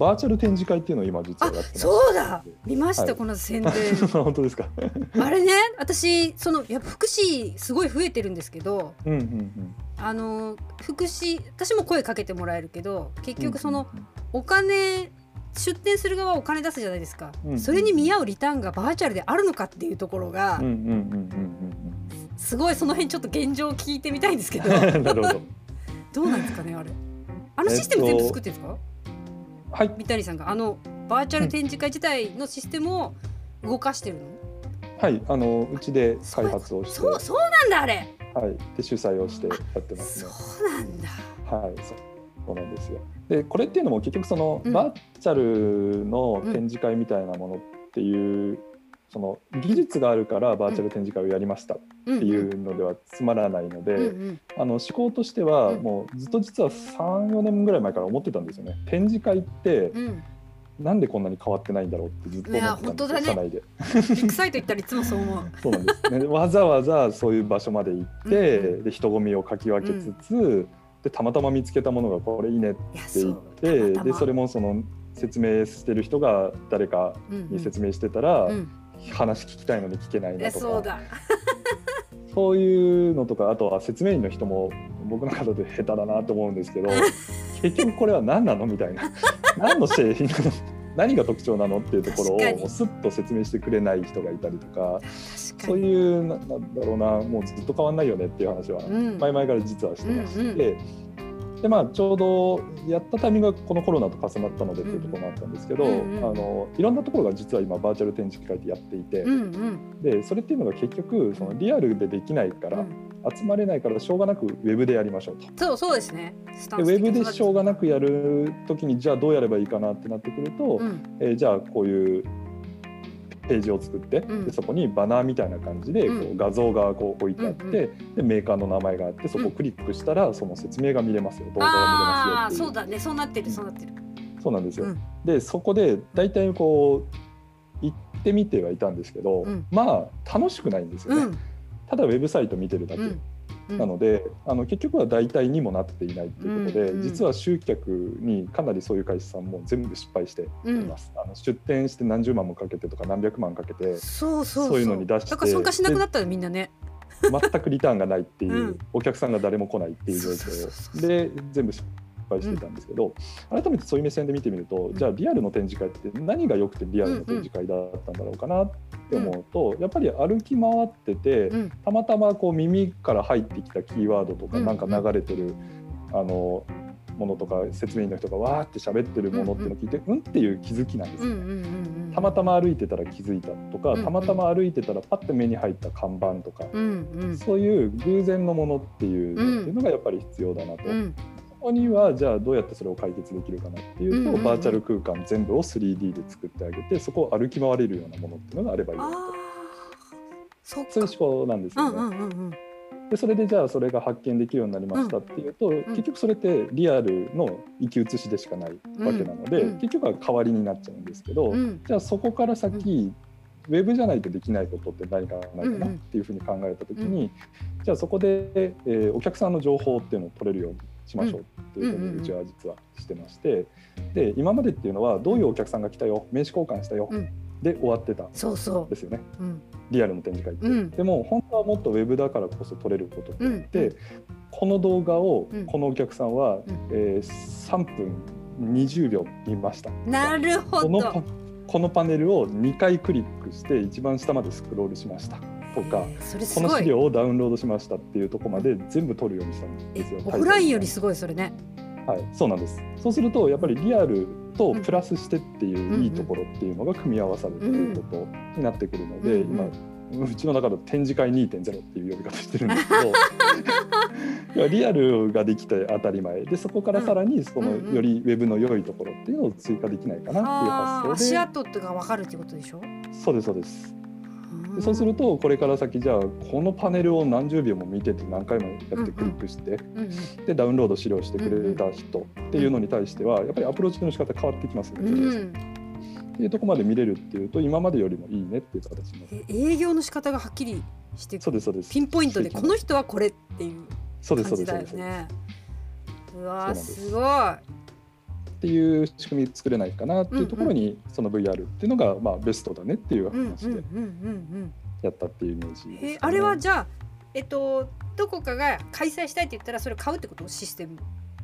バーチャル展示会っていうのを今実はあやってそうだ。見ました、はいこの宣伝。本当ですか？あれね私そのやっぱ福祉すごい増えてるんですけどうんうんうん。あの福祉私も声かけてもらえるけど結局そのうんうんお金出店する側はお金出すじゃないですか、うんそれに見合うリターンがバーチャルであるのかっていうところが、うんうんうんうんすごいその辺ちょっと現状を聞いてみたいんですけど。ど。どうなんですかねあれ。あのシステム全部作ってるんですか、はい。三谷さんがあのバーチャル展示会自体のシステムを動かしてるの、はいあのうちで開発をしてそうそうなんだあれ。はい。で主催をしてやってますそねうなんだ。はいそう。そうなんですよ。でこれっていうのも結局その、うん。バーチャルの展示会みたいなものっていう、その技術があるからバーチャル展示会をやりましたっっていうのではつまらないので、うんうん。あの思考としてはうん。もうずっと実は34年ぐらい前から思ってたんですよね。展示会ってうん。なんでこんなに変わってないんだろうってずっと思ってたんです社内で。ビッグサイト行ったらいつもそう思う。そうなんです、ね、わざわざそういう場所まで行って、うんで人混みをかき分けつつ、でたまたま見つけたものがこれいいねって言ってでそれもその説明してる人が誰かに説明してたら、うんうん話聞きたいのに聞けないいなとか。やそうだ。そういうのとかあとは説明員の人も僕の方で下手だなと思うんですけど 結局これは何なのみたいな。何の製品なの？何が特徴なのっていうところを確かに。もうスッと説明してくれない人がいたりとかそうに。いうななんだろうなもうずっと変わんないよねっていう話はうん。前々から実はしてまして、うんうんでまあちょうどやったタイミングがこのコロナと重なったのでっていうところもあったんですけど、うんうん。あのいろんなところが実は今バーチャル展示会ってやっていて、うんうん。でそれっていうのが結局そのリアルでできないから、うん。集まれないからしょうがなくウェブでやりましょうと。そうそうですね。でウェブでしょうがなくやる時にじゃあどうやればいいかなってなってくると、うん。えーじゃあこういうページを作って、うん。でそこにバナーみたいな感じでこうう画像がこう置いてあって、うんでメーカーの名前があってそこをクリックしたらその説明が見れますよ。動画あがあ見れますよっていう。そうだね。そうなってるそうなってる。そうなんですよ。うん。でそこで大体こう行ってみてはいたんですけど、うん。まあ楽しくないんですよね。うん。ただウェブサイト見てるだけ。うん。なのであの結局は代替にもなっていないということで、うんうん実は集客にかなりそういう会社さんも全部失敗していうんます、あの出店して何十万もかけてとか何百万かけてそういうのに出してだから参加しなくなったらみんなね。全くリターンがないっていう、うん。お客さんが誰も来ないっていう状況で全部失敗していたんですけど、改めてそういう目線で見てみると、ん。じゃあリアルの展示会って何が良くてリアルの展示会だったんだろうかなって思うと、やっぱり歩き回ってて、うん。たまたまこう耳から入ってきたキーワードとか、うんなんか流れてるあのものとか説明員の人がわーって喋ってるものっていうのを聞いて、うんっていう気づきなんですよ、うんうんうんうん。たまたま歩いてたら気づいたとか、うんうんたまたま歩いてたらパッて目に入った看板とか、うんうん。そういう偶然のものっていうのがやっぱり必要だなと。こにはじゃあどうやってそれを解決できるかなっていうと、うんうんうんバーチャル空間全部を 3D で作ってあげてそこを歩き回れるようなものっていうのがあればいいなと。そういう思考なんですよね。うんうんうんうん。でそれでじゃあそれが発見できるようになりましたっていうと、結局それってリアルの生き写しでしかないわけなので、うんうん結局は代わりになっちゃうんですけど、うんじゃあそこから先、ウェブじゃないとできないことって何かないかなっていうふうに考えた時に、じゃあそこで、えーお客さんの情報っていうのを取れるようにしましょうっていうふうにうちは実はしてましてで今までっていうのはどういうお客さんが来たよ名刺交換したよ、うん。で終わってたんそうそですよね。う。う。ん。リアルの展示会って。うん。でも本当はもっとウェブだからこそ取れることってあって、うんこの動画をうん。このお客さんは、うん。えー3分20秒見ました。なるほど。このパネルを2回クリックして一番下までスクロールしましたとかこの。資料をダウンロードしましたっていうところまで全部取るようにしたんですよ。オフラインよりすごいそれね。はい、そうなんです。そうするとやっぱりリアルとプラスしてっていういいところっていうのが組み合わさるということになってくるので、今うちの中では展示会2.0っていう呼び方してるんですけど リアルができて当たり前でそこからさらにそのよりウェブの良いところっていうのを追加できないかなっていう発想足跡ってがわかるってことでしょ？でそうですそうですでそうするとこれから先じゃあこのパネルを何十秒も見てて何回もやってクリックして、でダウンロード資料してくれた人っていうのに対してはやっぱりアプローチの仕方変わってきますよね。うん、っていうところまで。見れるっていうと今までよりもいいねっていう形のえ営業の仕方がはっきりしてそうですそうです。ピンポイントでこの人はこれっていうそうです感そうですそうですじだよね。うわーそうです。すごい。っていう仕組み作れないかなっていうところに、その VR っていうのがまあベストだねっていう話でやったっていうイメージね、えあれはじゃあえっとどこかが開催したいって言ったらそれ買うってこと？システム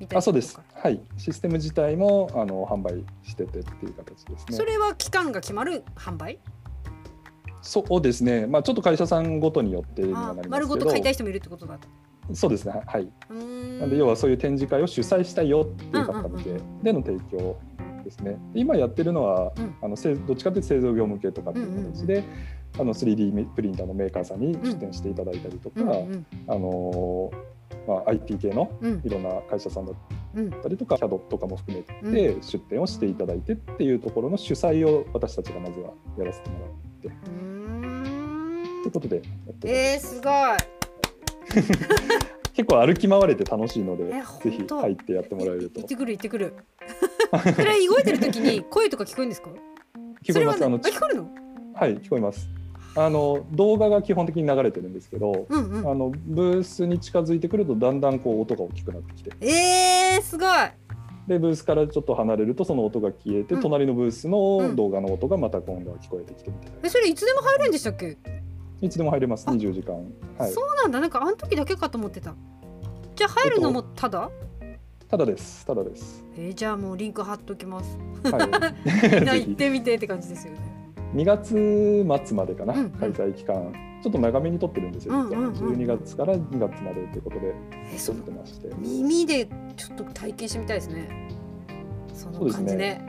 みたいなあそうです。はい。システム自体もあの販売しててっていう形ですね。それは期間が決まる販売？そうですね。まあちょっと会社さんごとによってにはあなります丸ごと買いたい人もいるってことだ。と。そうですね。はい。なんで要はそういう展示会を主催したいよっていう方向けうんうんでの提供ですね。で今やってるのは、うん。あのせどっちかというと製造業向けとかっていう形で、あの 3D プリンターのメーカーさんに出展していただいたりとか、うんうん。あのーまあ、IT 系のうん。いろんな会社さんだっうん。たりとか CAD とかも含めうて出展をしていただいてっていうところの主催を私たちがまずはやらせてもらって。うーん。ということでやってます。えー、すごい。結構歩き回れて楽しいのでえぜひ入ってやってもらえると行ってくる行ってくる。それ動いてる時に声とか聞こえるんですか？聞こえますあのあ聞こえるの？はい聞こえますあの動画が基本的に流れてるんですけど、うんうん。あのブースに近づいてくるとだんだんこう音が大きくなってきてえー、すごい。でブースからちょっと離れるとその音が消えて、うん隣のブースうんの動画の音がまた今度は聞こえてきてみたいな、えそれいつでも入るんでしたっけ？いつでも入れますあ20時間。はい。そうなんだ。なんかあの時だけかと思ってた。じゃあ入るのもただ？ただです。ただです。えー、じゃあもうリンク貼っときます。はみんな行ってみてって感じですよね。2月末までかな、うんうん。開催期間。ちょっと長めに撮ってるんですよ、うんうんうん実は。12月から2月までということでえその撮ってまして。耳でちょっと体験してみたいですね。その感じね。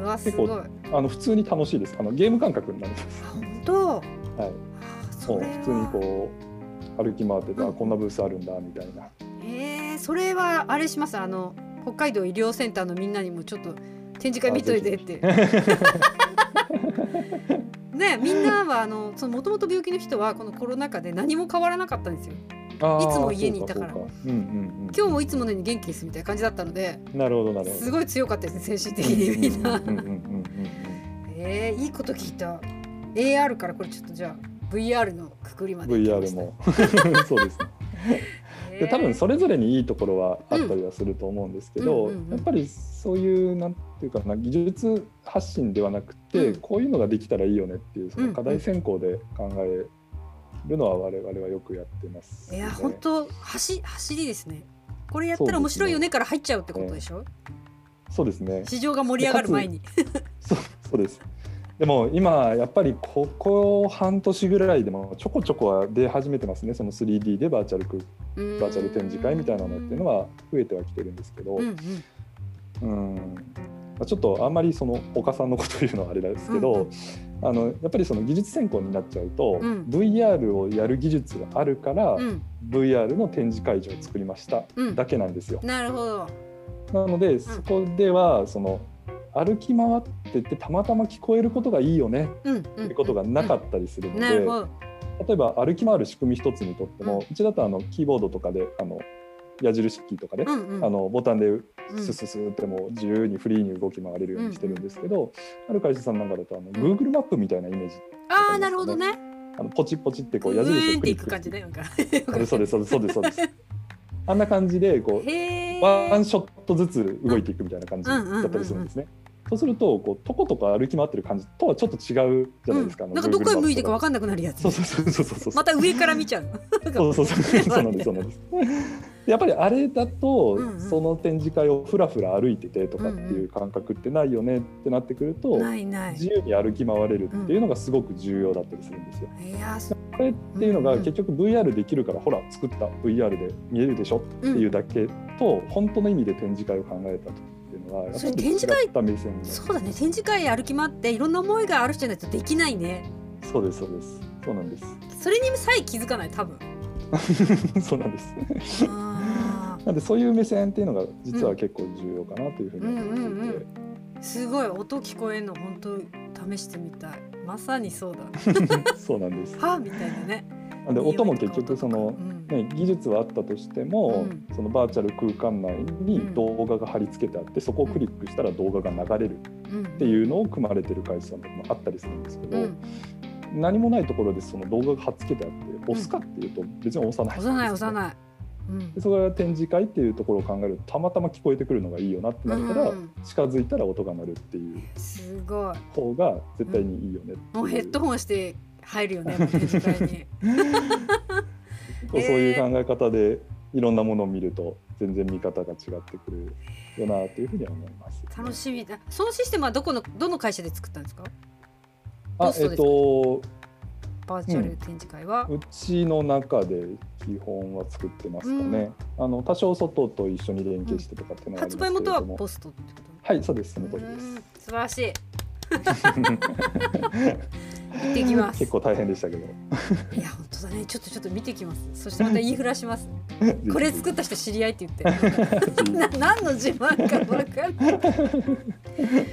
うわすごい。ああの普通に楽しいです。あのゲーム感覚になります。本当？はい。あそう。普通にこう歩き回ってて、うん。あこんなブースあるんだみたいな。えー、それはあれします？あの北海道医療センターのみんなにもちょっと展示会見といてって。ねみんなはあのそのもともと病気の人はこのコロナ禍で何も変わらなかったんですよ。いつも家にいたから。そうんうんうん、今日もいつものように元気ですみたいな感じだったのでなるほどなるほど。すごい強かったですね精神的にみんな。うんうんうんうんうん えー、いいこと聞いた。AR からこれちょっとじゃあ VR のくくりまで VR た。も。そうですね。えー。で多分それぞれにいいところはあったりはすると思うんですけど、うんうんうんうんやっぱりそういうなんていうかな技術発信ではなくて、うん。こういうのができたらいいよねっていうその課題先行で考えるのは我々はよくやってます、いや本当走走りですね。これやったら面白いよねから入っちゃうってことでしょ？そうですね。市場が盛り上がる前に。そうそうですでも今やっぱりここ半年ぐらいでもちょこちょこは出始めてますね。その 3D でバーチャル空バーチャル展示会みたいなのっていうのは増えてはきてるんですけど、うんうんうん。まあちょっとあんまりその岡さんのこと言うのはあれですけど、うんうん。あのやっぱりその技術先行になっちゃうと、うん。VR をやる技術があるから、うん。VR の展示会場を作りましたうん。だけなんですよ。なるほど。なのでそこではその歩き回っててたまたま聞こえることがいいよねうんうん。っていうことがなかったりするので。例えば歩き回る仕組み一つにとっても、うんうちだとあのキーボードとかであの矢印キーとかで、うんうん。あのボタンでうんスススってもう自由にフリーに動き回れるようにしてるんですけど、ある会社さんなんかだとあの Google マップみたいなイメージああなるほどね。あのポチポチってこうう矢印をクリックく感じ。そうですそうですそうですそうですあんな感じでこ。うワンショットずつ動いていくみたいな感じだったりするんですね。そうするとこうとことこ歩き回ってる感じとはちょっと違うじゃないですか。うんなんかどこへ向いてか分かんなくなるやつと。そうそうそうそうまた上から見ちゃう。そうそうそうそうなんですそうなんです。やっぱりあれだと、うんうんその展示会をふらふら歩いててとかっていう感覚ってないよねってなってくると、ないない。自由に歩き回れるっていうのがすごく重要だったりするんですよ。いやそこれっていうのが結局 VR できるからほら作った VR で見えるでしょっていうだけと、本当の意味で展示会を考えた時はそれり展示会違った目線がそうだね展示会歩き回っていろんな思いがある人じゃないとできないね。そうですそうですそうなんですそれにさえ気づかない多分。そうなんです。あなんでそういう目線っていうのが実は結構重要かなというふうに思っていて、うんうんうんーすごい音聞こえんの本当試してみたい。まさにそうだ。そうなんです。はみたいなね。なんで音も結局そのうんね、技術はあったとしても、うん。そのバーチャル空間内に動画が貼り付けてあって、そこをクリックしたら動画が流れるうんっていうのを組まれてる会社もあったりするんですけど、うん。何もないところでその動画が貼っ付けてあって押すかっていうと別に押さない。押さない押さない。うん。でそれが展示会っていうところを考えるとたまたま聞こえてくるのがいいよなってなったら、うん。近づいたら音が鳴るっていうすごい。方が絶対にいいよねう、もうヘッドホンして入るよねもうそういう考え方でいろんなものを見ると全然見方が違ってくるよなというふうには思います、楽しみだ。そのシステムはどこのどの会社で作ったんですか？あえっとバーチャル展示会は、うちの中で基本は作ってますかね、あの多少外と一緒に連携してとかっていうのはあり発売元はポストってこと？はいそうです。その通りでうん。す素晴らしい 行ってきます。結構大変でしたけど。いや本当だね。ちょっとちょっと見てきます。そしてまた言いふらします。これ作った人知り合いって言って。な何の自慢か分かんない